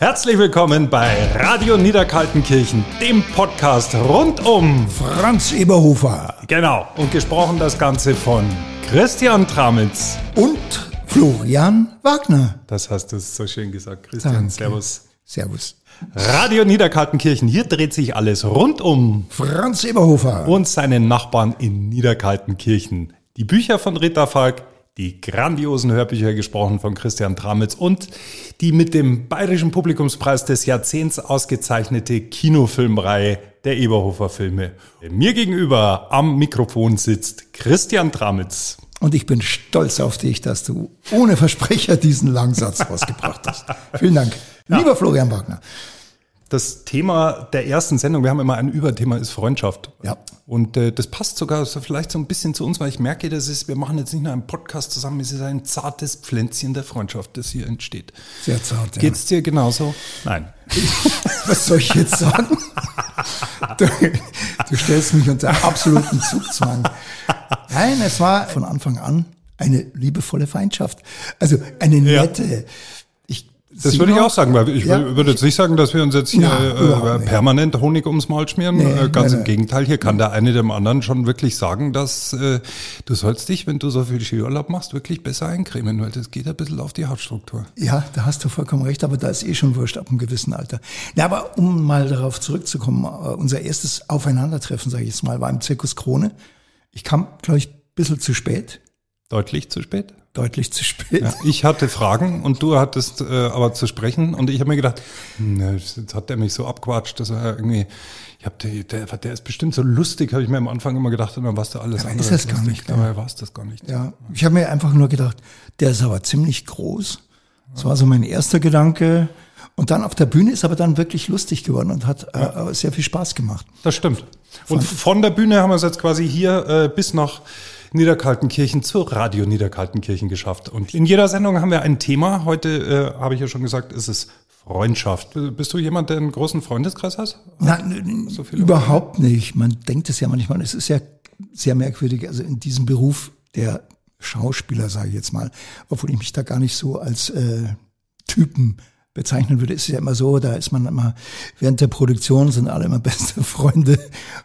Herzlich willkommen bei Radio Niederkaltenkirchen, dem Podcast rund um Franz Eberhofer Genau. Und gesprochen das Ganze von Christian Tramitz. und Florian Wagner. Das hast du so schön gesagt, Christian. Danke. Servus. Servus. Radio Niederkaltenkirchen, hier dreht sich alles rund um Franz Eberhofer. und seinen Nachbarn in Niederkaltenkirchen. Die Bücher von Rita Falk, die grandiosen Hörbücher gesprochen von Christian Tramitz und die mit dem Bayerischen Publikumspreis des Jahrzehnts ausgezeichnete Kinofilmreihe der Eberhofer Filme. Mir gegenüber am Mikrofon sitzt Christian Tramitz. Und ich bin stolz auf dich, dass du ohne Versprecher diesen Langsatz rausgebracht hast. Vielen Dank. Lieber Florian Wagner. Das Thema der ersten Sendung, wir haben immer ein Überthema, ist Freundschaft. Ja. Und äh, das passt sogar so vielleicht so ein bisschen zu uns, weil ich merke, das ist, wir machen jetzt nicht nur einen Podcast zusammen, es ist ein zartes Pflänzchen der Freundschaft, das hier entsteht. Sehr zart. Ja. Geht's dir genauso? Nein. Was soll ich jetzt sagen? Du, du stellst mich unter absoluten Zugzwang. Nein, es war von Anfang an eine liebevolle Feindschaft. Also eine Ja. nette. Ich, Das würde ich auch sagen, weil ich Ja. wür- würde jetzt nicht sagen, dass wir uns jetzt hier Na, äh, nicht. permanent Honig ums Maul schmieren. Nee, äh, ganz nein, im Gegenteil, hier kann der eine dem anderen schon wirklich sagen, dass äh, du sollst dich, wenn du so viel Skiurlaub machst, wirklich besser eincremen, weil das geht ein bisschen auf die Hautstruktur. Ja, da hast du vollkommen recht, aber da ist eh schon wurscht ab einem gewissen Alter. Na, aber um mal darauf zurückzukommen, äh, unser erstes Aufeinandertreffen, sage ich jetzt mal, war im Zirkus Krone. Ich kam, glaube ich, ein bisschen zu spät, Deutlich zu spät? Deutlich zu spät. Ja, ich hatte Fragen und du hattest äh, aber zu sprechen und ich habe mir gedacht, na, jetzt hat der mich so abquatscht, dass er irgendwie, ich habe der, der, der ist bestimmt so lustig, habe ich mir am Anfang immer gedacht und dann warst du alles Dabei andere ist als gar nicht, ja. Dabei war es das gar nicht. Ja, ich habe mir einfach nur gedacht, der ist aber ziemlich groß. Das war so mein erster Gedanke. Und dann auf der Bühne ist aber dann wirklich lustig geworden und hat äh, sehr viel Spaß gemacht. Das stimmt. Und von der Bühne haben wir es jetzt quasi hier äh, bis nach Niederkaltenkirchen zur Radio Niederkaltenkirchen geschafft. Und in jeder Sendung haben wir ein Thema. Heute äh, habe ich ja schon gesagt, ist es Freundschaft. Bist du jemand, der einen großen Freundeskreis hast? Nein, So überhaupt nicht. Man denkt es ja manchmal. Es ist ja sehr merkwürdig. Also in diesem Beruf der Schauspieler, sage ich jetzt mal, obwohl ich mich da gar nicht so als äh, Typen bezeichnen würde, ist es ja immer so, da ist man immer, während der Produktion sind alle immer beste Freunde.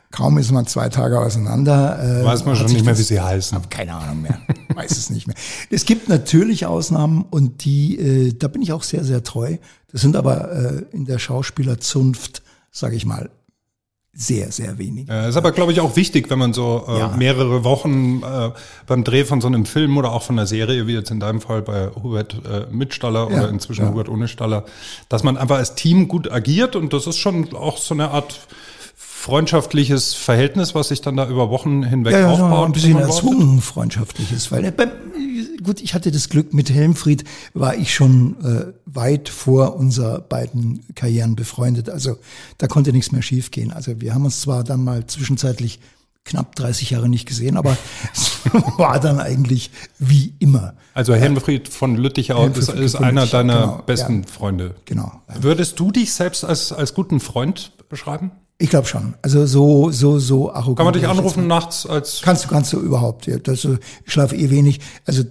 Kaum ist man zwei Tage auseinander. Äh, Weiß man schon nicht mehr, wie sie heißen. hab keine Ahnung mehr. Weiß es nicht mehr. Es gibt natürlich Ausnahmen und die, äh, da bin ich auch sehr, sehr treu. Das sind aber äh, in der Schauspielerzunft, sage ich mal, sehr, sehr wenige. Äh, ist aber, glaube ich, auch wichtig, wenn man so äh, Ja. mehrere Wochen äh, beim Dreh von so einem Film oder auch von einer Serie, wie jetzt in deinem Fall bei Hubert äh, mit Staller Ja, oder inzwischen ja. Hubert ohne Staller, dass man einfach als Team gut agiert und das ist schon auch so eine Art freundschaftliches Verhältnis, was sich dann da über Wochen hinweg Ja, ja, aufbaut. ein bisschen erzwungen freundschaftliches, weil beim, gut, ich hatte das Glück mit Helmfried war ich schon äh, weit vor unser beiden Karrieren befreundet, also da konnte nichts mehr schiefgehen. Also wir haben uns zwar dann mal zwischenzeitlich knapp 30 Jahre nicht gesehen, aber es war dann eigentlich wie immer. Also Helmfried von Lüttichau ist, Helmfried ist von einer deiner genau, besten ja. Freunde. Genau. Würdest du dich selbst als, als guten Freund beschreiben? Ich glaube schon. Also so so so arrogant. Kann man dich anrufen nachts als Kannst du, kannst du überhaupt. Ja, das, äh, ich schlafe eh wenig. Also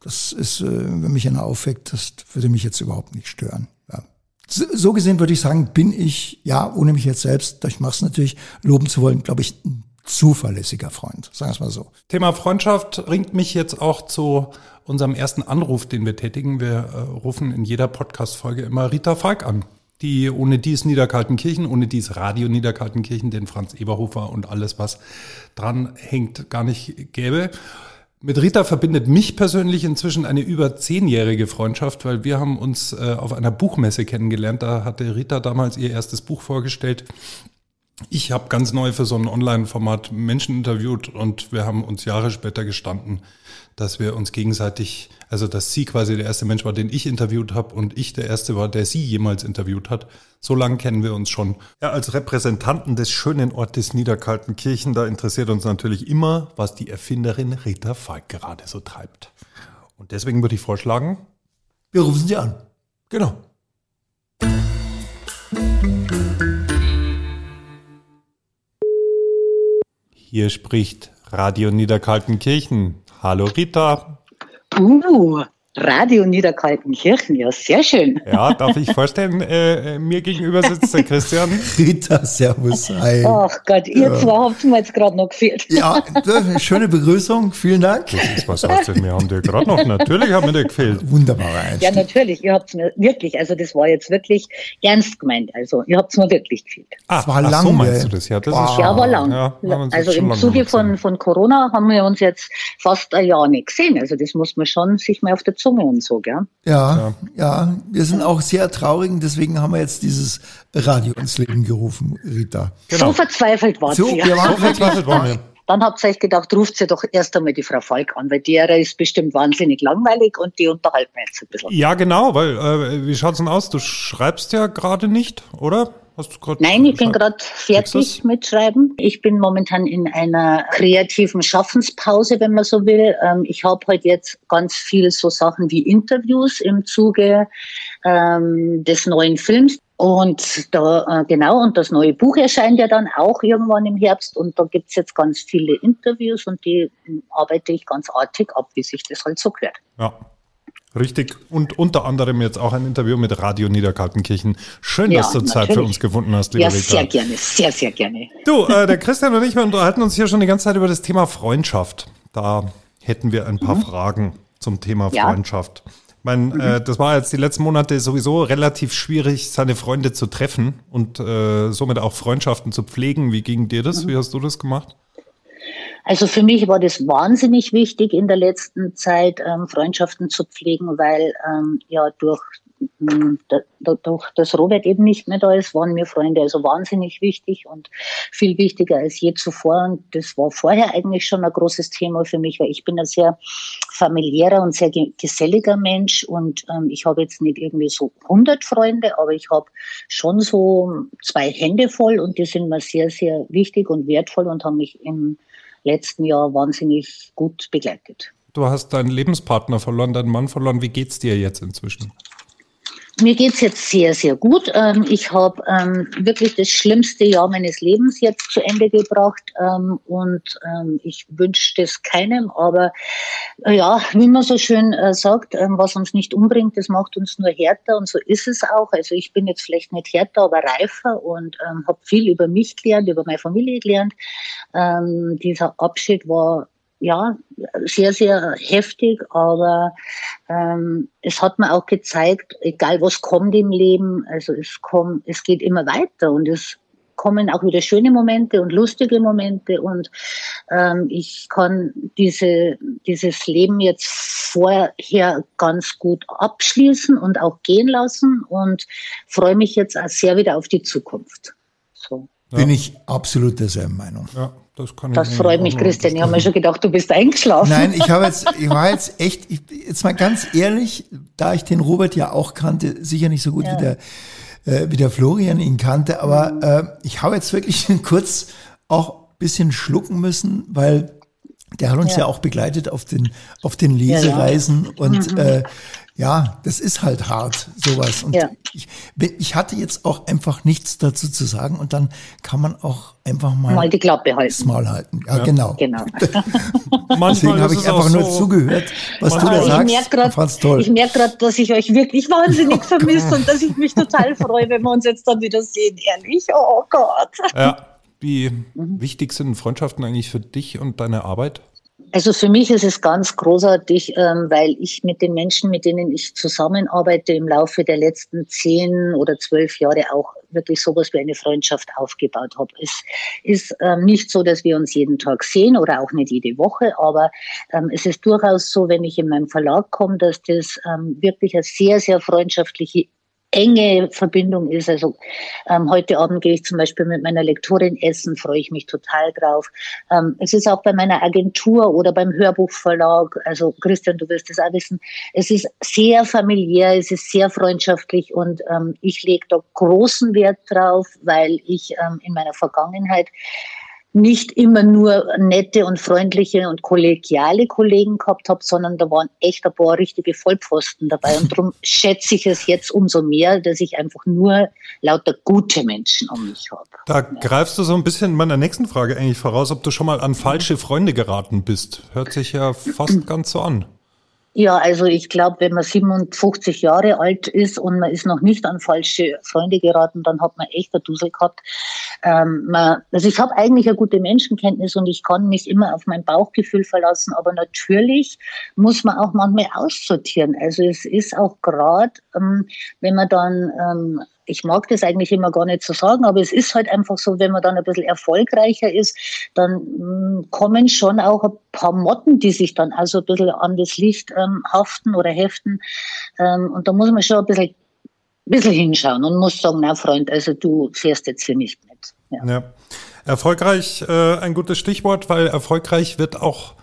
das ist, äh, wenn mich einer aufweckt, das würde mich jetzt überhaupt nicht stören. Ja. So, gesehen würde ich sagen, bin ich, ja, ohne mich jetzt selbst, ich mache es natürlich, loben zu wollen, glaube ich, ein zuverlässiger Freund. Sagen wir es mal so. Thema Freundschaft bringt mich jetzt auch zu unserem ersten Anruf, den wir tätigen. Wir äh, rufen in jeder Podcast-Folge immer Rita Falk an. Die ohne dies Niederkaltenkirchen, ohne dies Radio Niederkaltenkirchen, den Franz Eberhofer und alles, was dran hängt, gar nicht gäbe. Mit Rita verbindet mich persönlich inzwischen eine über zehnjährige Freundschaft, weil wir haben uns äh, auf einer Buchmesse kennengelernt. Da hatte Rita damals ihr erstes Buch vorgestellt. Ich habe ganz neu für so ein Online-Format Menschen interviewt und wir haben uns Jahre später gestanden, dass wir uns gegenseitig, also dass sie quasi der erste Mensch war, den ich interviewt habe und ich der erste war, der sie jemals interviewt hat. So lange kennen wir uns schon. Ja, als Repräsentanten des schönen Ortes Niederkaltenkirchen, da interessiert uns natürlich immer, was die Erfinderin Rita Falk gerade so treibt. Und deswegen würde ich vorschlagen, Wir rufen Sie an. genau. Hier spricht Radio Niederkaltenkirchen. Hallo Rita. Uh, Radio Niederkaltenkirchen, ja, sehr schön. Ja, darf ich vorstellen, äh, mir gegenüber sitzt der Christian. Rita, servus, hi. Ach Gott, ihr ja. zwei habt mir jetzt gerade noch gefehlt. Ja, schöne Begrüßung, vielen Dank. Das ist was aus wir haben dir gerade noch, natürlich haben wir dir gefehlt. Wunderbarer Einstieg. Ja, natürlich, ihr habt mir wirklich, also das war jetzt wirklich ernst gemeint, also ihr habt mir wirklich gefehlt. Ah, war lang, so meinst du das, ja, das wow. ist Ja, war lang. Ja, also im Zuge von, von Corona haben wir uns jetzt fast ein Jahr nicht gesehen, also das muss man schon sich mal auf der Zunge und so, gell? Ja, ja, ja, wir sind auch sehr traurig, deswegen haben wir jetzt dieses Radio ins Leben gerufen, Rita. Genau. So verzweifelt war so, sie. Wir waren so verzweifelt waren wir. Dann habt ihr euch gedacht, ruft sie doch erst einmal die Frau Falk an, weil die ist bestimmt wahnsinnig langweilig und die unterhalten wir jetzt ein bisschen. Ja, genau, weil, äh, wie schaut's denn aus? Du schreibst ja gerade nicht, oder? Nein, ich bin gerade fertig mit Schreiben. Ich bin momentan in einer kreativen Schaffenspause, wenn man so will. Ähm, ich habe heute halt jetzt ganz viel so Sachen wie Interviews im Zuge ähm, des neuen Films. Und da, äh, genau, und das neue Buch erscheint ja dann auch irgendwann im Herbst und da gibt's jetzt ganz viele Interviews und die arbeite ich ganz artig ab, wie sich das halt so gehört. Ja, Richtig. Und unter anderem jetzt auch ein Interview mit Radio Niederkaltenkirchen. Schön, ja, dass du natürlich. Zeit für uns gefunden hast, lieber Ja, Rita. sehr gerne, sehr, sehr gerne. Du, äh, der Christian und ich, wir unterhalten uns hier schon die ganze Zeit über das Thema Freundschaft. Da hätten wir ein paar mhm. Fragen zum Thema ja. Freundschaft. Ich meine, mhm. äh, das war jetzt die letzten Monate sowieso relativ schwierig, seine Freunde zu treffen und äh, somit auch Freundschaften zu pflegen. Wie ging dir das? Mhm. Wie hast du das gemacht? Also für mich war das wahnsinnig wichtig in der letzten Zeit, ähm, Freundschaften zu pflegen, weil ähm, ja durch, hm, durch das Robert eben nicht mehr da ist, waren mir Freunde also wahnsinnig wichtig und viel wichtiger als je zuvor. Und das war vorher eigentlich schon ein großes Thema für mich, weil ich bin ein sehr familiärer und sehr geselliger Mensch und ähm, ich habe jetzt nicht irgendwie so 100 Freunde, aber ich habe schon so zwei Hände voll und die sind mir sehr, sehr wichtig und wertvoll und haben mich im letzten Jahr wahnsinnig gut begleitet. Du hast deinen Lebenspartner verloren, deinen Mann verloren. Wie geht's dir jetzt inzwischen? Mir geht's jetzt sehr, sehr gut. Ähm, ich habe ähm, wirklich das schlimmste Jahr meines Lebens jetzt zu Ende gebracht ähm, und ich wünsche das keinem. Aber äh, ja, wie man so schön äh, sagt, was uns nicht umbringt, das macht uns nur härter und so ist es auch. Also ich bin jetzt vielleicht nicht härter, aber reifer und habe viel über mich gelernt, über meine Familie gelernt. dieser Abschied war ja, sehr, sehr heftig, aber ähm, es hat mir auch gezeigt, egal was kommt im Leben, also es kommt, es geht immer weiter und es kommen auch wieder schöne Momente und lustige Momente und ähm, ich kann diese, dieses Leben jetzt vorher ganz gut abschließen und auch gehen lassen und freue mich jetzt auch sehr wieder auf die Zukunft. So. Bin ich absolut derselben Meinung. Ja. Das, kann das freut mich, Christian. Ich habe mir schon gedacht, du bist eingeschlafen. Nein, ich habe jetzt, ich war jetzt echt, ich, jetzt mal ganz ehrlich, da ich den Robert ja auch kannte, sicher nicht so gut ja. wie der, äh, wie der Florian ihn kannte, aber äh, ich habe jetzt wirklich kurz auch bisschen schlucken müssen, weil der hat uns ja, ja auch begleitet auf den, auf den Lesereisen ja, ja. und mhm. äh, ja, das ist halt hart, sowas. Und ja. ich, ich hatte jetzt auch einfach nichts dazu zu sagen und dann kann man auch einfach mal, mal die Klappe halten. Das Maul halten. Ja, ja. genau. genau. Deswegen habe ich einfach so nur zugehört, was du da sagst. Ich merke gerade, merk dass ich euch wirklich wahnsinnig vermisse und dass ich mich total freue, wenn wir uns jetzt dann wieder sehen, ehrlich. Oh Gott. Ja. Wie mhm. wichtig sind Freundschaften eigentlich für dich und deine Arbeit? Also für mich ist es ganz großartig, ähm, weil ich mit den Menschen, mit denen ich zusammenarbeite, im Laufe der letzten zehn oder zwölf Jahre auch wirklich sowas wie eine Freundschaft aufgebaut habe. Es ist ähm, nicht so, dass wir uns jeden Tag sehen oder auch nicht jede Woche, aber ähm, es ist durchaus so, wenn ich in meinem Verlag komme, dass das wirklich eine sehr, sehr freundschaftliche enge Verbindung ist. Also ähm, heute Abend gehe ich zum Beispiel mit meiner Lektorin essen, freue ich mich total drauf. Ähm, es ist auch bei meiner Agentur oder beim Hörbuchverlag, also Christian, du wirst es auch wissen, es ist sehr familiär, es ist sehr freundschaftlich und ähm, ich lege da großen Wert drauf, weil ich ähm, in meiner Vergangenheit nicht immer nur nette und freundliche und kollegiale Kollegen gehabt habe, sondern da waren echt ein paar richtige Vollpfosten dabei. Und darum schätze ich es jetzt umso mehr, dass ich einfach nur lauter gute Menschen um mich habe. Da ja. greifst du so ein bisschen meiner nächsten Frage eigentlich voraus, ob du schon mal an falsche Freunde geraten bist. Hört sich ja fast ganz so an. Ja, also ich glaube, wenn man 57 Jahre alt ist und man ist noch nicht an falsche Freunde geraten, dann hat man echt eine Dusel gehabt. Ähm, man, also ich habe eigentlich eine gute Menschenkenntnis und ich kann mich immer auf mein Bauchgefühl verlassen, aber natürlich muss man auch manchmal aussortieren. Also es ist auch gerade, ähm, wenn man dann ähm, ich mag das eigentlich immer gar nicht so sagen, aber es ist halt einfach so, wenn man dann ein bisschen erfolgreicher ist, dann mh, mm, kommen schon auch ein paar Motten, die sich dann also ein bisschen an das Licht ähm, haften oder heften. Ähm, und da muss man schon ein bisschen, ein bisschen hinschauen und muss sagen, na Freund, also du fährst jetzt hier nicht mit. Ja. ja. Erfolgreich, äh, ein gutes Stichwort, weil erfolgreich wird auch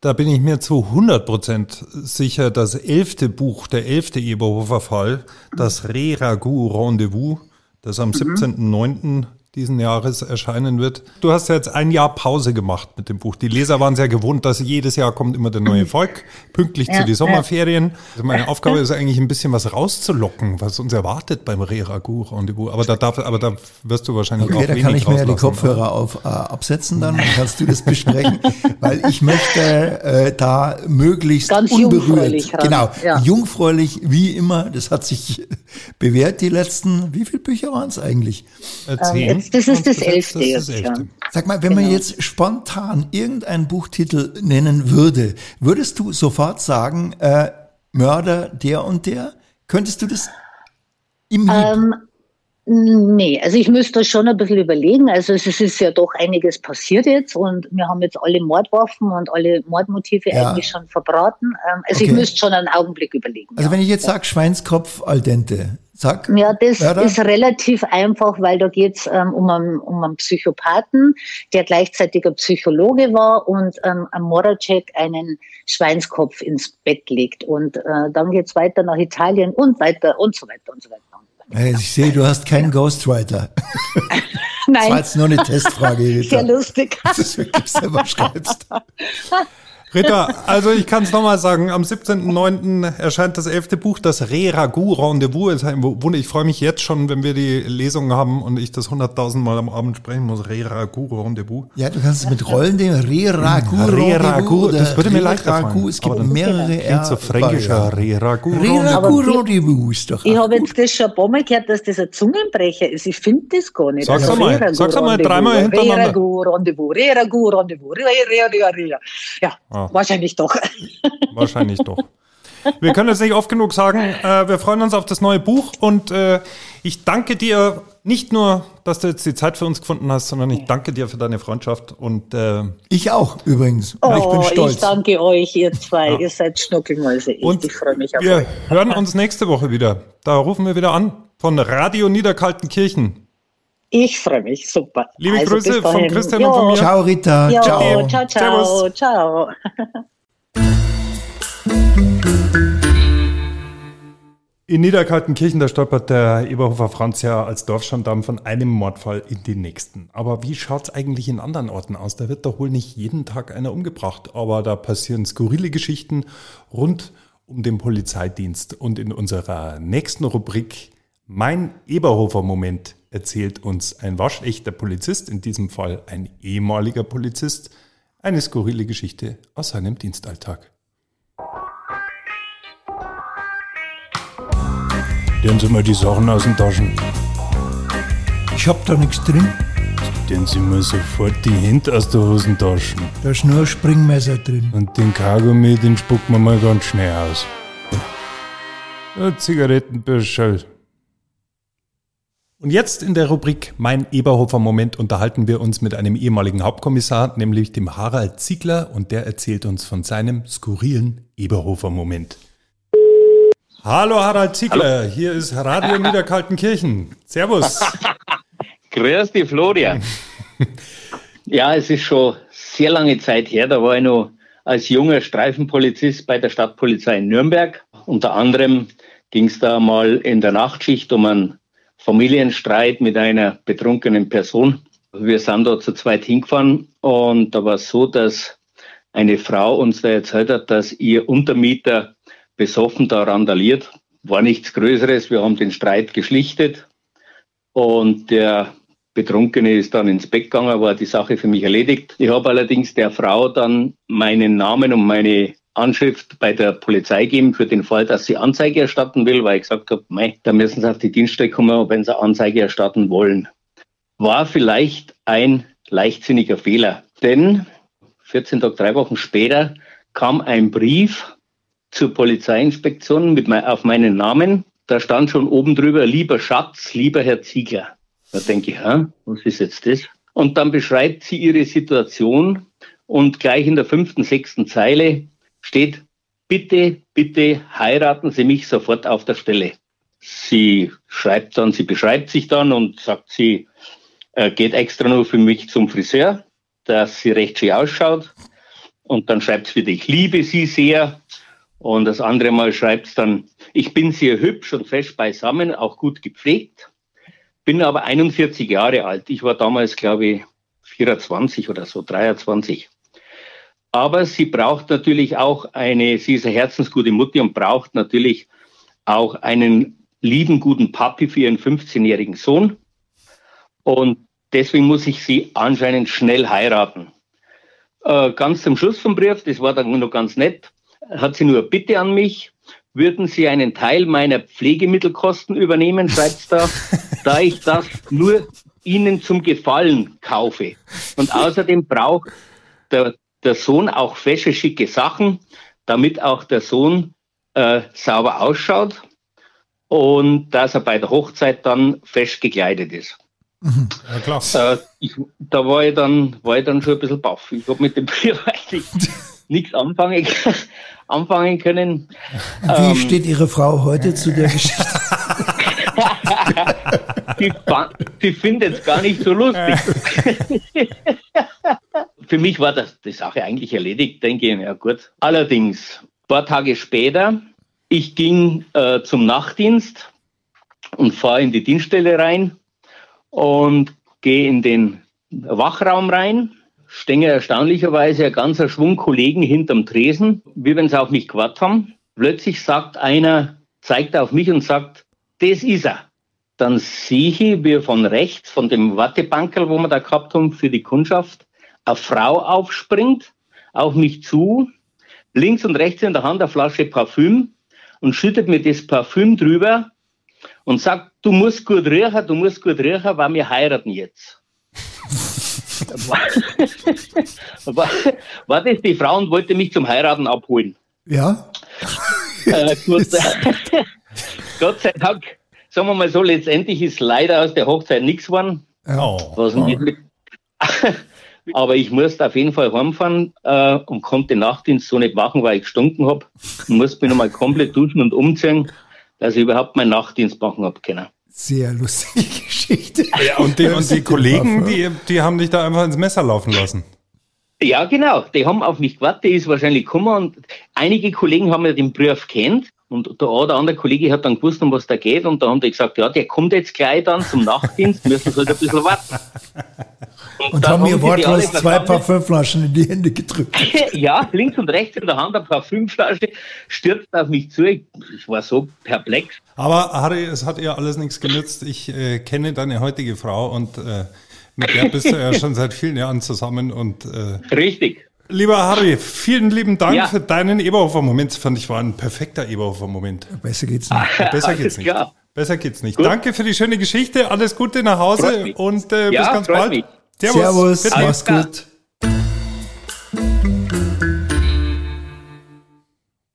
da bin ich mir zu 100 Prozent sicher, das elfte Buch, der elfte Eberhofer Fall, das Re-Ragout Rendezvous, das am mhm. 17.09 diesen Jahres erscheinen wird. Du hast ja jetzt ein Jahr Pause gemacht mit dem Buch. Die Leser waren sehr gewohnt, dass jedes Jahr kommt immer der neue Volk, pünktlich ja, zu den Sommerferien. Also meine Aufgabe ist eigentlich ein bisschen was rauszulocken, was uns erwartet beim Re-Ragout-Rendezvous. Aber da darf, aber da wirst du wahrscheinlich okay, auch da kann ich mir ja die Kopfhörer auf, äh, absetzen, dann kannst du das besprechen, weil ich möchte äh, da möglichst Ganz unberührt, genau, ja. jungfräulich wie immer. Das hat sich bewährt die letzten. Wie viele Bücher waren es eigentlich? Zehn. Das ist das elfte jetzt. Sag mal, wenn genau. man jetzt spontan irgendeinen Buchtitel nennen würde, würdest du sofort sagen, äh, Mörder der und der? Könntest du das im ähm, Nee, also ich müsste schon ein bisschen überlegen. Also es ist ja doch einiges passiert jetzt und wir haben jetzt alle Mordwaffen und alle Mordmotive ja. eigentlich schon verbraten. Ähm, also okay. ich müsste schon einen Augenblick überlegen. Also ja. wenn ich jetzt sage Schweinskopf al dente, Sag, ja, das Mörder? ist relativ einfach, weil da geht es ähm, um, einen, um einen Psychopathen, der gleichzeitig ein Psychologe war und ähm, am Moracek einen Schweinskopf ins Bett legt. Und äh, dann geht es weiter nach Italien und weiter und so weiter und so weiter. Ich sehe, du hast keinen Ghostwriter. Nein. Das war jetzt nur eine Testfrage. Sehr lustig. Das ist wirklich selber schreibst. Ritter, also ich kann es nochmal sagen, am 17.09. erscheint das elfte Buch, das Re-Ragout Rendezvous. Ich freue mich jetzt schon, wenn wir die Lesung haben und ich das 100.000 Mal am Abend sprechen muss. Re-Ragout Rendezvous. Ja, du kannst es mit Rollen nehmen. Re-Ragout Rendezvous. Das würde mir leichter fallen. Es gibt mehrere R. so fränkischer Re-Ragout Rendezvous ist doch Ich habe jetzt das schon ein paar Mal gehört, dass das ein Zungenbrecher ist. Ich finde das gar nicht. Sag's also einmal, sag's einmal dreimal hintereinander. Re-Ragout Rendezvous, Re-Ragout Rendezvous, Re-Ragout Ja. Ah. Wahrscheinlich doch. Wahrscheinlich doch. Wir können es nicht oft genug sagen. Äh, wir freuen uns auf das neue Buch und äh, ich danke dir nicht nur, dass du jetzt die Zeit für uns gefunden hast, sondern ich danke dir für deine Freundschaft und äh, ich auch übrigens. Oh, ich bin stolz. Ich danke euch, ihr zwei. Ja. Ihr seid Schnuckelmäuse. Ich, und ich freue mich auf wir euch. Wir hören uns nächste Woche wieder. Da rufen wir wieder an von Radio Niederkaltenkirchen. Ich freue mich, super. Liebe also Grüße von Christian jo. und von mir. Ciao, Rita. Jo, ciao. Ciao, ciao. Ciao. In Niederkaltenkirchen, da stolpert der Eberhofer Franz ja als Dorfgendarm von einem Mordfall in den nächsten. Aber wie schaut es eigentlich in anderen Orten aus? Da wird doch wohl nicht jeden Tag einer umgebracht, aber da passieren skurrile Geschichten rund um den Polizeidienst. Und in unserer nächsten Rubrik Mein Eberhofer-Moment erzählt uns ein waschechter Polizist, in diesem Fall ein ehemaliger Polizist, eine skurrile Geschichte aus seinem Dienstalltag. Nehmen Sie mal die Sachen aus den Taschen. Ich hab da nichts drin. Stellen Sie mal sofort die Hände aus der Hosentasche. Da ist nur ein Springmesser drin. Und den Kaugummi, den spucken wir mal ganz schnell aus. Zigarettenbüschel. Und jetzt in der Rubrik Mein Eberhofer Moment unterhalten wir uns mit einem ehemaligen Hauptkommissar, nämlich dem Harald Ziegler, und der erzählt uns von seinem skurrilen Eberhofer Moment. Hallo Harald Ziegler, Hallo. hier ist Radio Niederkaltenkirchen. Servus. Grüß dich, Florian. ja, es ist schon sehr lange Zeit her, da war ich noch als junger Streifenpolizist bei der Stadtpolizei in Nürnberg. Unter anderem ging es da mal in der Nachtschicht um einen Familienstreit mit einer betrunkenen Person. Wir sind da zu zweit hingefahren und da war es so, dass eine Frau uns da erzählt hat, dass ihr Untermieter besoffen da randaliert. War nichts Größeres. Wir haben den Streit geschlichtet und der Betrunkene ist dann ins Bett gegangen, war die Sache für mich erledigt. Ich habe allerdings der Frau dann meinen Namen und meine Anschrift bei der Polizei geben für den Fall, dass sie Anzeige erstatten will, weil ich gesagt habe, mei, da müssen sie auf die Dienststelle kommen, wenn sie Anzeige erstatten wollen. War vielleicht ein leichtsinniger Fehler, denn 14 Tage, drei Wochen später kam ein Brief zur Polizeiinspektion mit mein, auf meinen Namen. Da stand schon oben drüber, lieber Schatz, lieber Herr Ziegler. Da denke ich, was ist jetzt das? Und dann beschreibt sie ihre Situation und gleich in der fünften, sechsten Zeile steht, bitte, bitte heiraten Sie mich sofort auf der Stelle. Sie schreibt dann, sie beschreibt sich dann und sagt, sie äh, geht extra nur für mich zum Friseur, dass sie recht schön ausschaut. Und dann schreibt sie wieder, ich liebe sie sehr. Und das andere Mal schreibt es dann, ich bin sehr hübsch und fest beisammen, auch gut gepflegt, bin aber 41 Jahre alt. Ich war damals, glaube ich, 24 oder so, 23. Aber sie braucht natürlich auch eine, sie ist eine herzensgute Mutter und braucht natürlich auch einen lieben, guten Papi für ihren 15-jährigen Sohn. Und deswegen muss ich sie anscheinend schnell heiraten. Äh, ganz zum Schluss vom Brief, das war dann noch ganz nett, hat sie nur Bitte an mich, würden Sie einen Teil meiner Pflegemittelkosten übernehmen, schreibt da, da ich das nur Ihnen zum Gefallen kaufe. Und außerdem braucht der der Sohn auch fesche, schicke Sachen, damit auch der Sohn äh, sauber ausschaut und dass er bei der Hochzeit dann fest gekleidet ist. Mhm. Ja, klar. Äh, ich, da war ich, dann, war ich dann schon ein bisschen baff. Ich habe mit dem Brief eigentlich nichts anfangen, anfangen können. Wie ähm, steht Ihre Frau heute zu der Geschichte? sie, sie findet es gar nicht so lustig. Für mich war das, die Sache eigentlich erledigt, denke ich, ja gut. Allerdings, ein paar Tage später, ich ging äh, zum Nachtdienst und fahre in die Dienststelle rein und gehe in den Wachraum rein, stehen erstaunlicherweise ein ganzer Schwung Kollegen hinterm Tresen, wie wenn sie auf mich gewartet haben. Plötzlich sagt einer, zeigt auf mich und sagt, das ist er. Dann sehe ich, wie von rechts, von dem Wattebankerl, wo wir da gehabt haben für die Kundschaft, eine Frau aufspringt, auf mich zu, links und rechts in der Hand eine Flasche Parfüm und schüttet mir das Parfüm drüber und sagt, du musst gut riechen, du musst gut riechen, weil wir heiraten jetzt. war, war, das die Frau und wollte mich zum Heiraten abholen? Ja. Äh, gut, Gott sei Dank, sagen wir mal so, letztendlich ist leider aus der Hochzeit nichts geworden. Oh. Was oh. mit, aber ich musste auf jeden Fall heimfahren äh, und konnte den Nachtdienst so nicht machen, weil ich gestunken habe. Ich musste mich nochmal komplett duschen und umziehen, dass ich überhaupt meinen Nachtdienst machen habe können. Sehr lustige Geschichte. Ja, und die, und die Kollegen, die, die haben dich da einfach ins Messer laufen lassen. Ja, genau. Die haben auf mich gewartet, die ist wahrscheinlich gekommen und einige Kollegen haben ja den Brief kennt und der eine oder andere Kollege hat dann gewusst, um was da geht und da haben die gesagt, ja, der kommt jetzt gleich dann zum Nachtdienst, müssen sie halt ein bisschen warten. Und, haben mir wortlos zwei Parfümflaschen in die Hände gedrückt. ja, links und rechts in der Hand eine Parfümflasche stürzt auf mich zu. Ich, ich war so perplex. Aber Harry, es hat ihr alles nichts genützt. Ich äh, kenne deine heutige Frau und äh, mit der bist du ja schon seit vielen Jahren zusammen und äh, Richtig. Lieber Harry, vielen lieben Dank ja. für deinen Eberhofer-Moment. Fand ich war ein perfekter Eberhofer-Moment. Besser geht's nicht. Besser geht's nicht. Klar. Besser geht's nicht. Gut. Danke für die schöne Geschichte. Alles Gute nach Hause und äh, ja, bis ganz bald. Mich. Servus. Servus. Mach's gut.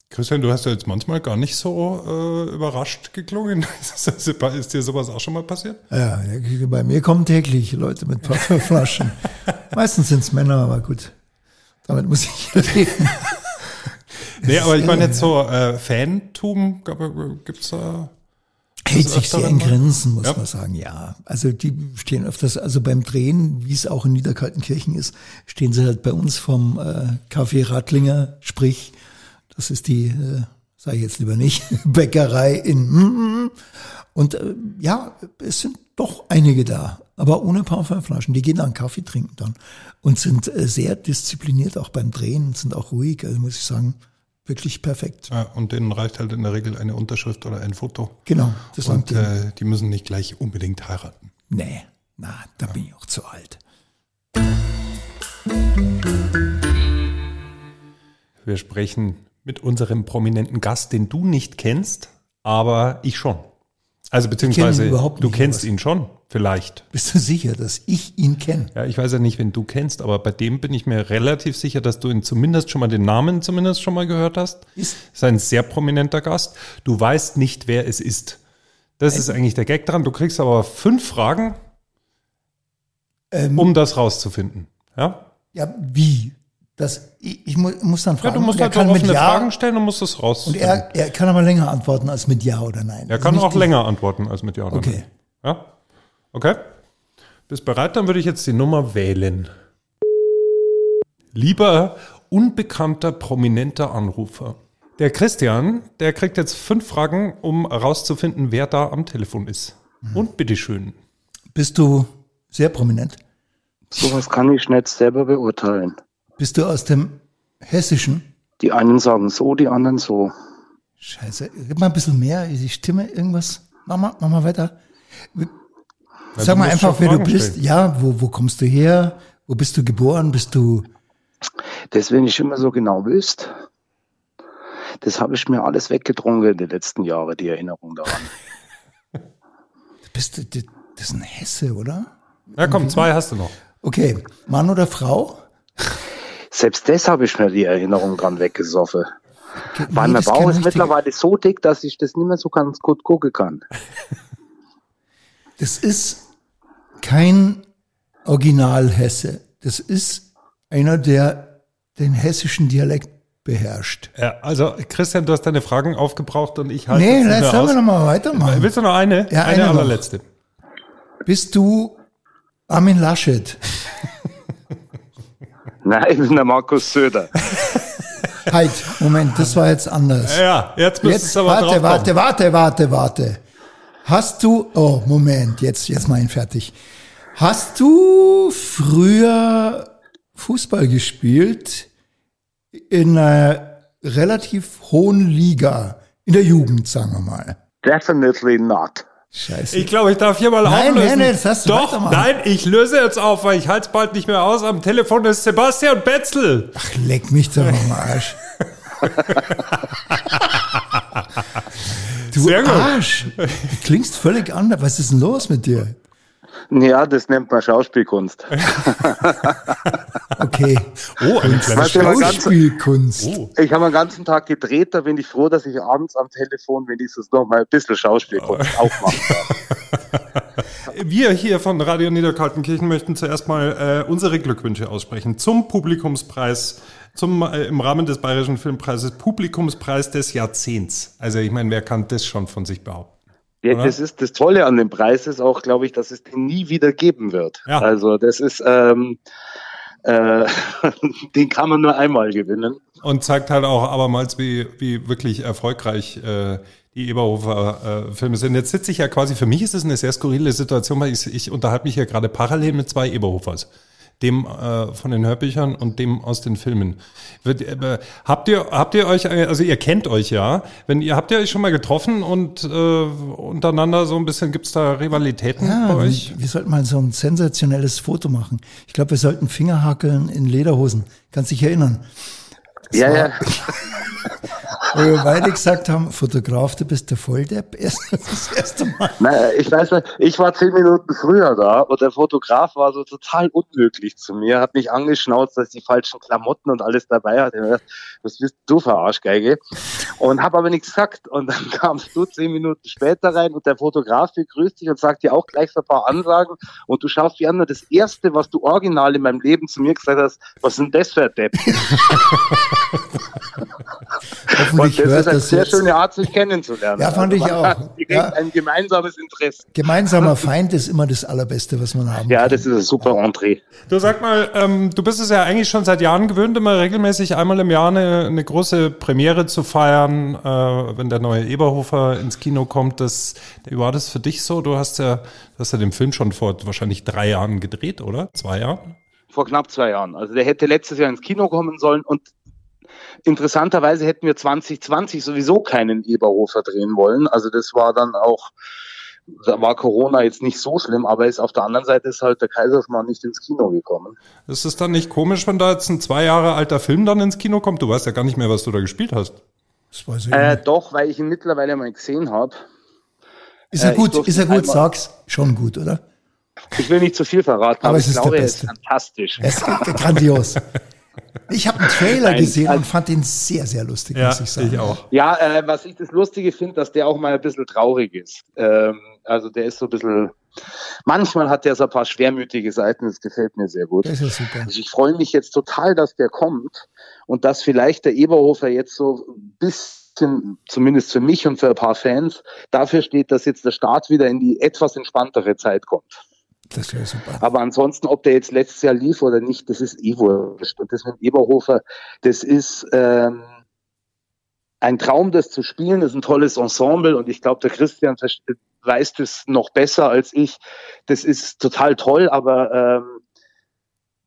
Christian, du hast ja jetzt manchmal gar nicht so äh, überrascht geklungen. ist dir sowas auch schon mal passiert? Ja, bei mir kommen täglich Leute mit Parfümflaschen. Meistens sind es Männer, aber gut. Damit muss ich leben. nee, aber ich meine jetzt so äh, Fantum, gibt es da... Hält sich sehr in Grenzen, muss ja. man sagen, ja. Also die stehen öfters, also beim Drehen, wie es auch in Niederkaltenkirchen ist, stehen sie halt bei uns vom äh, Café Radlinger, sprich, das ist die, äh, sage ich jetzt lieber nicht, Bäckerei in und äh, ja, es sind doch einige da, aber ohne Parfumflaschen. Die gehen dann Kaffee trinken dann und sind äh, sehr diszipliniert auch beim Drehen, sind auch ruhig, also muss ich sagen, wirklich perfekt. Ja, und denen reicht halt in der Regel eine Unterschrift oder ein Foto. Genau. Das und äh, die müssen nicht gleich unbedingt heiraten. Nee, na, da ja. bin ich auch zu alt. Wir sprechen Mit unserem prominenten Gast, den du nicht kennst, aber ich schon. Also beziehungsweise du kennst ihn schon, vielleicht. Bist du sicher, dass ich ihn kenne? Ja, ich weiß ja nicht, wen du kennst, aber bei dem bin ich mir relativ sicher, dass du ihn zumindest schon mal den Namen zumindest schon mal gehört hast. Ist, ist ein sehr prominenter Gast. Du weißt nicht, wer es ist. Das ist eigentlich der Gag dran. Du kriegst aber fünf Fragen, ähm, um das rauszufinden. Ja? Ja, wie? Das, ich, ich muss dann fragen. Ja, du musst halt offene ja, Fragen stellen und musst das rausfinden. Und er, er kann aber länger antworten als mit Ja oder Nein. Er kann auch länger antworten als mit Ja oder okay. Nein. Ja? Okay. Bist bereit? Dann würde ich jetzt die Nummer wählen. Lieber unbekannter, prominenter Anrufer. Der Christian, der kriegt jetzt fünf Fragen, um herauszufinden, wer da am Telefon ist. Mhm. Und bitteschön. Bist du sehr prominent? Sowas kann ich nicht selber beurteilen. Bist du aus dem Hessischen? Die einen sagen so, die anderen so. Scheiße. Gib mal ein bisschen mehr, die Stimme, irgendwas. Mach mal, mach mal weiter. Sag mal einfach, wer du bist. Stellen. Ja, wo, wo kommst du her? Wo bist du geboren? Bist du. Das, wenn ich immer so genau wüsste, das habe ich mir alles weggetrunken in den letzten Jahren, die Erinnerung daran. bist du, das ist ein Hesse, oder? Ja, komm, zwei hast du noch. Okay, Mann oder Frau? Selbst das habe ich mir die Erinnerung dran weggesoffen. Okay, Weil mein Bauch ist mittlerweile so dick, dass ich das nicht mehr so ganz gut gucken kann. Das ist kein Original-Hesse. Das ist einer, der den hessischen Dialekt beherrscht. Ja, also Christian, du hast deine Fragen aufgebraucht und ich halte Nee, jetzt sollen wir nochmal weitermachen. Willst du noch eine? Ja, eine, eine allerletzte. Bist du Armin Laschet? Nein, ich bin der Markus Söder. halt, Moment, das war jetzt anders. Ja, jetzt müsste es aber Warte, drauf warte, warte, warte, warte. Hast du, oh, Moment, jetzt, jetzt mal ihn fertig. Hast du früher Fußball gespielt in einer relativ hohen Liga, in der Jugend, sagen wir mal? Definitely not. Scheiße. Ich glaube, ich darf hier mal nein, auflösen. Nein, nein, das hast du Doch, nein, ich löse jetzt auf, weil ich halte es bald nicht mehr aus. Am Telefon ist Sebastian Betzel. Ach, leck mich doch am Arsch. du Sehr Arsch. Du klingst völlig anders. Was ist denn los mit dir? Ja, das nennt man Schauspielkunst. okay. Oh, eine kleine Schauspielkunst. Oh. Ich habe den ganzen Tag gedreht, da bin ich froh, dass ich abends am Telefon wenigstens noch mal ein bisschen Schauspielkunst oh. aufmachen kann. Wir hier von Radio Niederkaltenkirchen möchten zuerst mal äh, unsere Glückwünsche aussprechen zum Publikumspreis zum, äh, im Rahmen des Bayerischen Filmpreises Publikumspreis des Jahrzehnts. Also ich meine, wer kann das schon von sich behaupten? Ja, das ist das Tolle an dem Preis ist auch, glaube ich, dass es den nie wieder geben wird. Ja. Also das ist, ähm, äh, den kann man nur einmal gewinnen. Und zeigt halt auch abermals, wie, wie wirklich erfolgreich äh, die Eberhofer äh, Filme sind. Jetzt sitze ich ja quasi, für mich ist es eine sehr skurrile Situation, weil ich, ich unterhalte mich ja gerade parallel mit zwei Eberhofers dem äh, von den Hörbüchern und dem aus den Filmen. Wird, äh, habt ihr habt ihr euch also ihr kennt euch ja, wenn ihr habt ihr euch schon mal getroffen und äh, untereinander so ein bisschen gibt's da Rivalitäten ja, bei euch? Wir, wir sollten mal so ein sensationelles Foto machen. Ich glaube, wir sollten Fingerhakeln in Lederhosen. Kannst dich erinnern? Das ja, ja. Wo wir beide gesagt haben, Fotograf, du bist der Volldepp. Das erste Mal. Naja, ich weiß nicht, ich war zehn Minuten früher da und der Fotograf war so total unmöglich zu mir, hat mich angeschnauzt, dass ich die falschen Klamotten und alles dabei hatte. Was bist du für Arschgeige? Und habe aber nichts gesagt. Und dann kamst du zehn Minuten später rein und der Fotograf begrüßt dich und sagt dir auch gleich so ein paar Ansagen und du schaust wie an. Das erste, was du original in meinem Leben zu mir gesagt hast, was ist denn das für ein Depp? Hoffentlich und das hört ist eine sehr jetzt. schöne Art, sich kennenzulernen. Ja, fand also ich auch. Ja. Ein gemeinsames Interesse. Gemeinsamer Feind ist immer das Allerbeste, was man haben Ja, kann. das ist ein super Entree. Du sag mal, ähm, du bist es ja eigentlich schon seit Jahren gewöhnt, immer regelmäßig einmal im Jahr eine, eine große Premiere zu feiern, äh, wenn der neue Eberhofer ins Kino kommt. Das, wie war das für dich so? Du hast ja, du hast ja den Film schon vor wahrscheinlich drei Jahren gedreht, oder? Zwei Jahren? Vor knapp zwei Jahren. Also der hätte letztes Jahr ins Kino kommen sollen und Interessanterweise hätten wir 2020 sowieso keinen Eberhofer drehen wollen. Also das war dann auch da war Corona jetzt nicht so schlimm, aber ist auf der anderen Seite ist halt der Kaisersmann nicht ins Kino gekommen. Ist es dann nicht komisch, wenn da jetzt ein zwei Jahre alter Film dann ins Kino kommt? Du weißt ja gar nicht mehr, was du da gespielt hast. Das weiß ich Äh, nicht. doch, weil ich ihn mittlerweile mal gesehen habe. Ist er äh, gut? Ist er gut? einmal- Sag's. Schon gut, oder? Ich will nicht zu viel verraten, Aber aber, es ich ist der glaube, er ist Beste. fantastisch. Er ist grandios. Ich habe einen Trailer Nein, gesehen also- und fand den sehr, sehr lustig, Ja, muss ich sagen. ich auch. Ja, äh, was ich das Lustige finde, dass der auch mal ein bisschen traurig ist. Ähm, also der ist so ein bisschen, manchmal hat der so ein paar schwermütige Seiten, das gefällt mir sehr gut. Das ist super. Also ich freue mich jetzt total, dass der kommt und dass vielleicht der Eberhofer jetzt so ein bisschen, zumindest für mich und für ein paar Fans, dafür steht, dass jetzt der Start wieder in die etwas entspanntere Zeit kommt. Das wäre super. Aber ansonsten, ob der jetzt letztes Jahr lief oder nicht, das ist eh wurscht. Und das mit Eberhofer, das ist ähm, ein Traum, das zu spielen, das ist ein tolles Ensemble und ich glaube, der Christian weiß das noch besser als ich. Das ist total toll, aber ähm,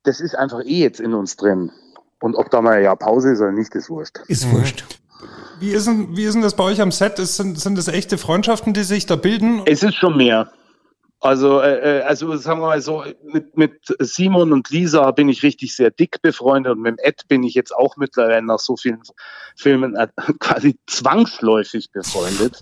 das ist einfach eh jetzt in uns drin. Und ob da mal Jahr Pause ist oder nicht, ist wurscht. Ist wurscht. Wie ist denn, wie ist denn das bei euch am Set? Ist, sind, sind das echte Freundschaften, die sich da bilden? Es ist schon mehr. Also, äh, äh, also sagen wir mal so, mit, mit Simon und Lisa bin ich richtig sehr dick befreundet und mit Ed bin ich jetzt auch mittlerweile nach so vielen Filmen äh, quasi zwangsläufig befreundet.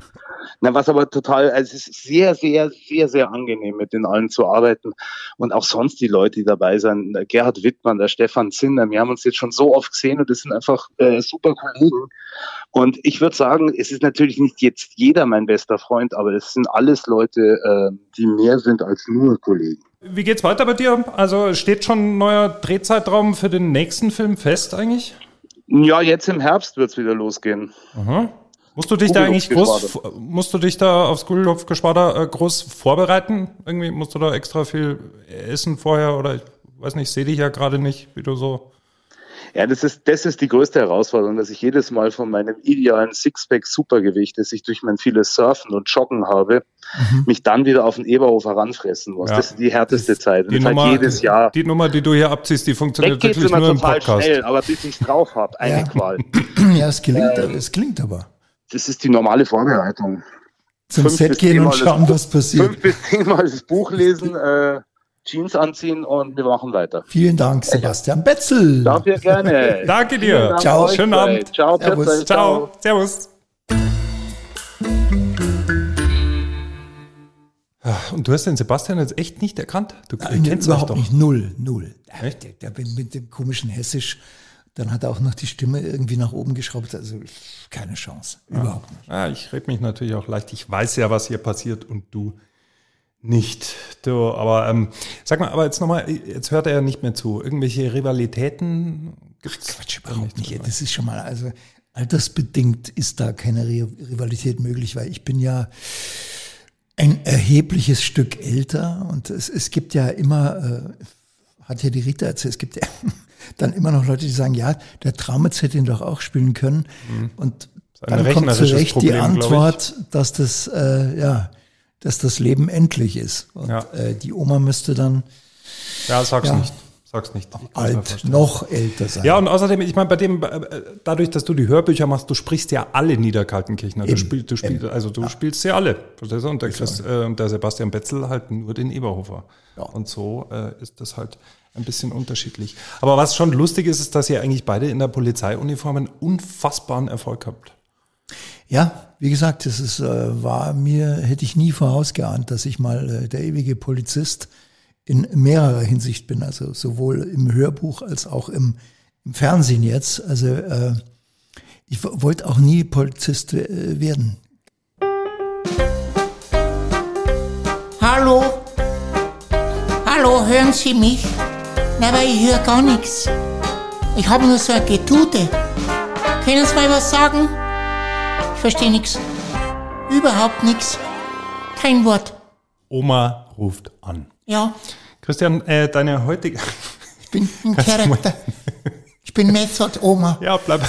Na, was aber total, also es ist sehr, sehr, sehr, sehr angenehm, mit den allen zu arbeiten. Und auch sonst die Leute, die dabei sind, der Gerhard Wittmann, der Stefan Zinder, wir haben uns jetzt schon so oft gesehen und das sind einfach äh, super Kollegen. Und ich würde sagen, es ist natürlich nicht jetzt jeder mein bester Freund, aber es sind alles Leute, äh, die mehr sind als nur Kollegen. Wie geht's weiter bei dir? Also steht schon ein neuer Drehzeitraum für den nächsten Film fest eigentlich? Ja, jetzt im Herbst wird's wieder losgehen. Aha. Musst du dich da eigentlich groß, musst du dich da aufs Kugelhupfgeschwader äh, groß vorbereiten? Irgendwie musst du da extra viel essen vorher oder ich weiß nicht, sehe dich ja gerade nicht, wie du so. Ja, das ist, das ist die größte Herausforderung, dass ich jedes Mal von meinem idealen Sixpack-Supergewicht, das ich durch mein vieles Surfen und Joggen habe, mich dann wieder auf den Eberhofer ranfressen muss. Ja. Das ist die härteste Zeit. Die Nummer, halt jedes Jahr. die Nummer, die du hier abziehst, die funktioniert wirklich immer nur im total Podcast. schnell, aber bis ich's drauf habe, eine Ja. Qual. Ja, es klingt, es klingt aber. Das ist die normale Vorbereitung. Zum Fünf Set gehen und das schauen, Buch- was passiert. Fünf bis zehnmal das Buch lesen, äh, Jeans anziehen und wir machen weiter. Vielen Dank, Sebastian Betzel. Dafür gerne. Danke dir. Dank Ciao. euch Schönen zwei. Abend. Ciao, Servus. Pizza. Ciao. Servus. Ah, Und du hast den Sebastian jetzt echt nicht erkannt? Du Nein, kennst überhaupt doch. nicht. Null, null. Echt? Der, der bin mit dem komischen Hessisch, dann hat er auch noch die Stimme irgendwie nach oben geschraubt. Also keine Chance. Überhaupt nicht. Ja, ich rede mich natürlich auch leicht. Ich weiß ja, was hier passiert und du nicht. Du, aber ähm, sag mal, aber jetzt nochmal, jetzt hört er ja nicht mehr zu. Irgendwelche Rivalitäten gibt's Quatsch, überhaupt nicht. Das ist schon mal, also altersbedingt ist da keine Ri- Rivalität möglich, weil ich bin ja ein erhebliches Stück älter und es, es gibt ja immer, äh, hat ja die Rita erzählt, es gibt ja dann immer noch Leute, die sagen, ja, der Traumitz hätte ihn doch auch spielen können. Und Mhm. ein dann kommt zurecht Problem, die. Antwort, dass das, äh, ja, dass das Leben endlich ist. Und Ja. äh, die Oma müsste dann Ja, sag's Ja. nicht. Sag's nicht. Alt, noch älter sein. Ja, und außerdem, ich meine, bei dem, äh, dadurch, dass du die Hörbücher machst, du sprichst ja alle Niederkaltenkirchner. Du, Eben. spiel, du, spiel, also du spielst sie alle. Und der, Chris, äh, und der Sebastian Betzel halt nur den Eberhofer. Ja. Und so äh, ist das halt ein bisschen unterschiedlich. Aber was schon lustig ist, ist, dass ihr eigentlich beide in der Polizeiuniform einen unfassbaren Erfolg habt. Ja, wie gesagt, das ist, äh, war mir, hätte ich nie vorausgeahnt, dass ich mal äh, der ewige Polizist in mehrerer Hinsicht bin, also sowohl im Hörbuch als auch im, im Fernsehen jetzt. Also äh, ich wollte auch nie Polizist äh, werden. Hallo? Hallo, hören Sie mich? Na, aber ich höre gar nichts. Ich habe nur so ein Getute. Können Sie mal was sagen? Ich verstehe nichts. Überhaupt nichts. Kein Wort. Oma ruft an. Ja, Christian, äh, deine heutige. ich bin ein Charakter. Ich bin Method Oma. Ja, bleib,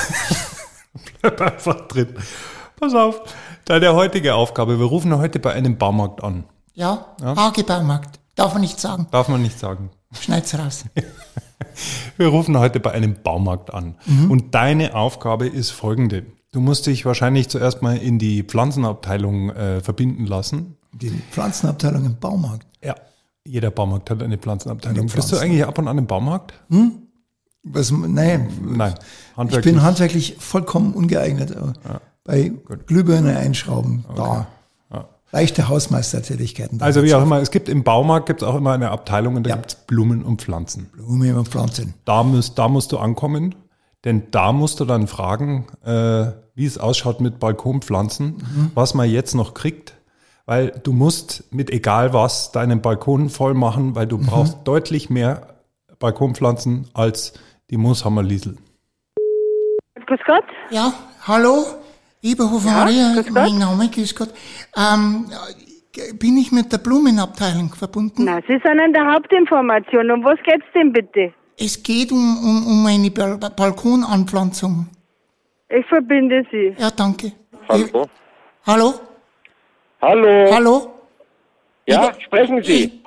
bleib einfach drin. Pass auf. Deine heutige Aufgabe. Wir rufen heute bei einem Baumarkt an. Ja, Hagebaumarkt. Darf man nicht sagen. Darf man nicht sagen. Schneid's raus. Wir rufen heute bei einem Baumarkt an. Und deine Aufgabe ist folgende. Du musst dich wahrscheinlich zuerst mal in die Pflanzenabteilung äh, verbinden lassen. Die Pflanzenabteilung im Baumarkt. Ja, jeder Baumarkt hat eine Pflanzenabteilung. Eine Bist du Pflanzen- eigentlich ab und an im Baumarkt? Was, nein, Nein. ich bin handwerklich vollkommen ungeeignet. aber Bei Glühbirne einschrauben, da. Leichte Hausmeistertätigkeiten. Also wie auch immer, es gibt im Baumarkt gibt's auch immer eine Abteilung und da Ja. gibt's Blumen und Pflanzen. Blumen und Pflanzen. Da musst, da musst du ankommen, denn da musst du dann fragen, äh, wie es ausschaut mit Balkonpflanzen, was man jetzt noch kriegt, weil du musst mit egal was deinen Balkon voll machen, weil du brauchst deutlich mehr Balkonpflanzen als die Mooshammerliesel. Grüß Gott. Ja, hallo, Eberhofer Ja, Maria, mein Name, grüß Gott. Ähm, bin ich mit der Blumenabteilung verbunden? Na, Sie sind an der Hauptinformation. Um was geht's denn bitte? Es geht um, um, um eine Bal Balkonanpflanzung. Ich verbinde Sie. Ja, danke. Hallo? Hallo? Hallo? Hallo? Ja, Eber- sprechen Sie.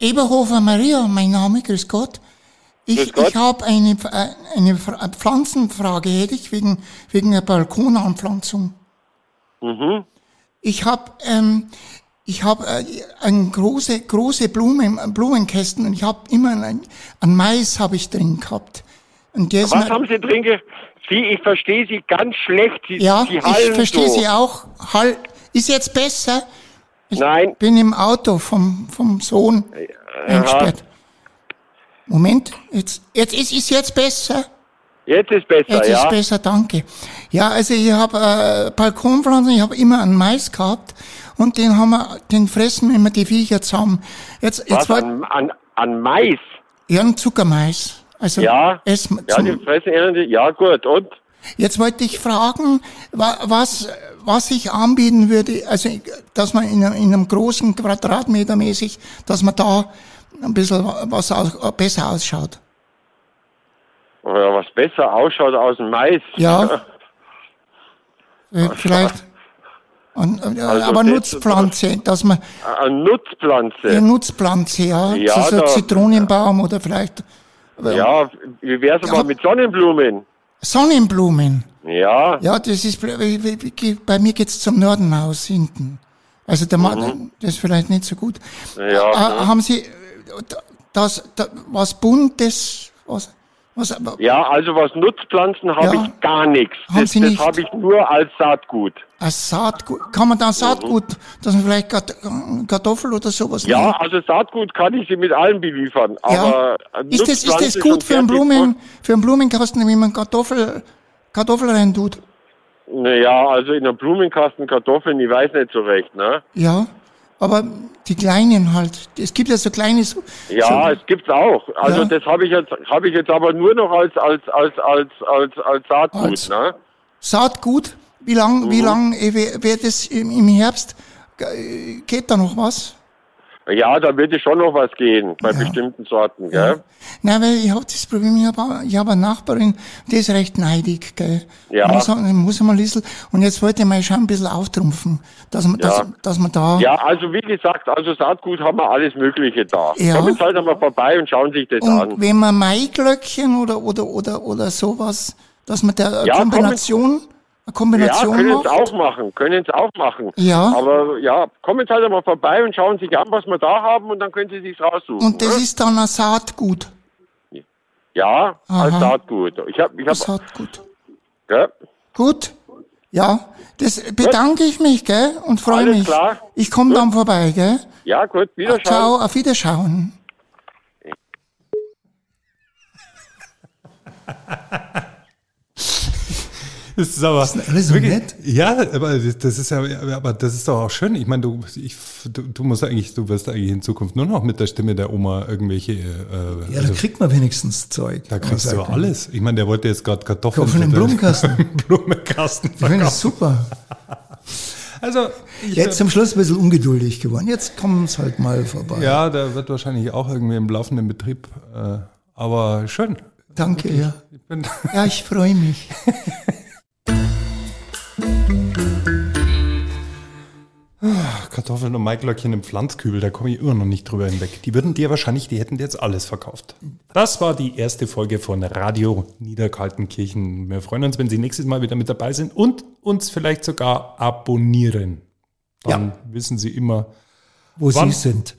E Eberhofer Maria, mein Name, grüß Gott. Ich, ich habe eine, äh, eine Fra- eine Pflanzenfrage, hätte ich wegen, wegen der Balkonanpflanzung. Mhm. Ich habe ähm, ich hab, äh, ein große, große Blumen, Blumenkästen und ich habe immer ein, ein Mais habe ich drin gehabt. Und der ist Was haben Sie drin. Sie, ich verstehe Sie ganz schlecht. Sie, ja, Sie ich verstehe so. Sie auch. Halt, ist jetzt besser? Ich Nein. bin im Auto vom, vom Sohn eingesperrt. Moment, jetzt, jetzt ist es jetzt besser. Jetzt ist besser, Jetzt ja? ist besser, danke. Ja, also ich habe äh, Balkonpflanzen, ich habe immer einen Mais gehabt und den haben wir, den fressen immer die Viecher zusammen. Jetzt, jetzt Was, war an, an, an Mais? ja ein Zuckermais. Also Ja. es, Ja, die fressen irgendwie... Ja, gut. Und? jetzt wollte ich fragen, wa- was, was ich anbieten würde, also dass man in, einem- in einem großen Quadratmeter mäßig, dass man da ein bisschen was aus, besser ausschaut. Oder was besser ausschaut aus dem Mais. Ja. Äh, Vielleicht. Und, äh, Also aber Nutzpflanze, dass man Eine Nutzpflanze. eine Nutzpflanze, ja, Ja, so, so da- Zitronenbaum oder vielleicht Ja, wie wär's aber Ja. mit Sonnenblumen? Sonnenblumen. Ja, Ja, das ist bei mir geht's zum Norden aus hinten. Also der Ma- das ist vielleicht nicht so gut. Mhm. Ja, Äh, haben Sie äh, das, das was buntes, was was ja, also was Nutzpflanzen habe Ja. ich gar nichts. Das, das habe ich nur als Saatgut. als Saatgut, kann man da Saatgut, dass man vielleicht Kartoffel oder sowas Ja, nimmt? also Saatgut kann ich Sie mit allem beliefern. Aber äh, Ist das, ist das gut für einen, Blumen, für einen Blumenkasten, wenn man Kartoffel, Kartoffel rein tut? Naja, also in einem Blumenkasten Kartoffeln, ich weiß nicht so recht, ne? Ja, aber die kleinen halt. Es gibt ja so kleine. So, Ja, so, es gibt's auch. Also Ja. das habe ich jetzt habe ich jetzt aber nur noch als als als als als als Saatgut, Als- ne? Saatgut. Wie lang, Mhm. wie lang äh, wäre das im, im Herbst? Ge- Geht da noch was? Ja, da würde schon noch was gehen bei bestimmten Sorten, gell? Nein, weil ich habe das Problem, ich habe ich hab eine Nachbarin, die ist recht neidig, gell? Ja. Muss, muss mal Liesel. Und jetzt wollte ich mal schon ein bisschen auftrumpfen, dass man, dass, Ja. dass man da. Ja, also wie gesagt, also Saatgut haben wir alles Mögliche da. Ja. Kommen Sie halt einmal vorbei und schauen sich das Und an. wenn man Maiglöckchen oder, oder, oder, oder sowas, dass man da eine Ja, Kombination, eine Ja, Kombination können Sie macht. auch machen, können Sie auch machen. Ja. Aber ja, kommen Sie halt einmal vorbei und schauen sich an, was wir da haben und dann können Sie sich raussuchen. Und das ne? ist dann ein Saatgut. Ja, als Aha. Saatgut. Ich habe, ich habe, Saatgut. ja, Gut. Ja, das bedanke ich mich, gell, und freue Alles mich. klar. Ich komme Gut. dann vorbei, gell. ja, gut, wiederschauen. Ciao, auf Wiederschauen. Das ist aber sind alle so nett. Ja, aber das ist ja, aber das ist doch auch schön. Ich meine, du, ich, du, du musst eigentlich, du wirst eigentlich in Zukunft nur noch mit der Stimme der Oma irgendwelche. Äh, Ja, also, da kriegt man wenigstens Zeug. da kriegst du alles. Ich meine, der wollte jetzt gerade Kartoffeln. Kartoffeln im Blumenkasten. Blumenkasten Ich finde das super. Also Jetzt zum Schluss ein bisschen ungeduldig geworden. Jetzt kommen es halt mal vorbei. ja, der wird wahrscheinlich auch irgendwie im laufenden Betrieb. Äh, aber schön. Danke, ja. Ich Ja, ich freue mich. Kartoffeln und Maiglöckchen im Pflanzkübel, da komme ich immer noch nicht drüber hinweg. Die würden dir wahrscheinlich, die hätten dir jetzt alles verkauft. Das war die erste Folge von Radio Niederkaltenkirchen. Wir freuen uns, wenn Sie nächstes Mal wieder mit dabei sind und uns vielleicht sogar abonnieren. Dann wissen Sie immer, Wo Sie sind.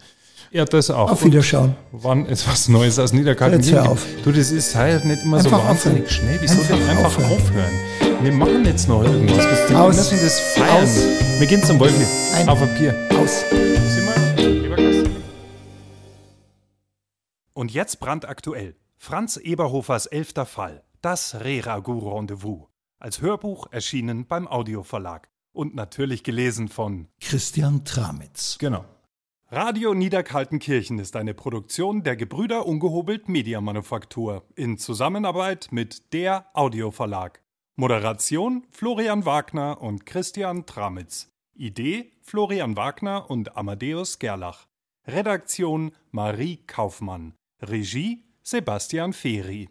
ja, das auch. Auf Wiederschauen. Und wann ist was Neues aus Niederkalten? Jetzt hör auf. Du, das ist halt nicht immer so Einfach wahnsinnig aufhören. schnell. Wieso Einfach denn einfach aufhören. aufhören. Wir machen jetzt noch irgendwas. Wir wir Aus. müssen das feiern. Aus. Wir gehen zum Wolfi. Ein. Auf Papier. Aus. Sind wir, lieber Gast? Und jetzt brandaktuell. Franz Eberhofers elfter Fall. Das Reragu-Rendezvous. Als Hörbuch erschienen beim Audioverlag. Und natürlich gelesen von Christian Tramitz. Genau. Radio Niederkaltenkirchen ist eine Produktion der Gebrüder Ungehobelt Mediamanufaktur in Zusammenarbeit mit der Audioverlag. Moderation Florian Wagner und Christian Tramitz. Idee Florian Wagner und Amadeus Gerlach. Redaktion Marie Kaufmann. Regie Sebastian Feri.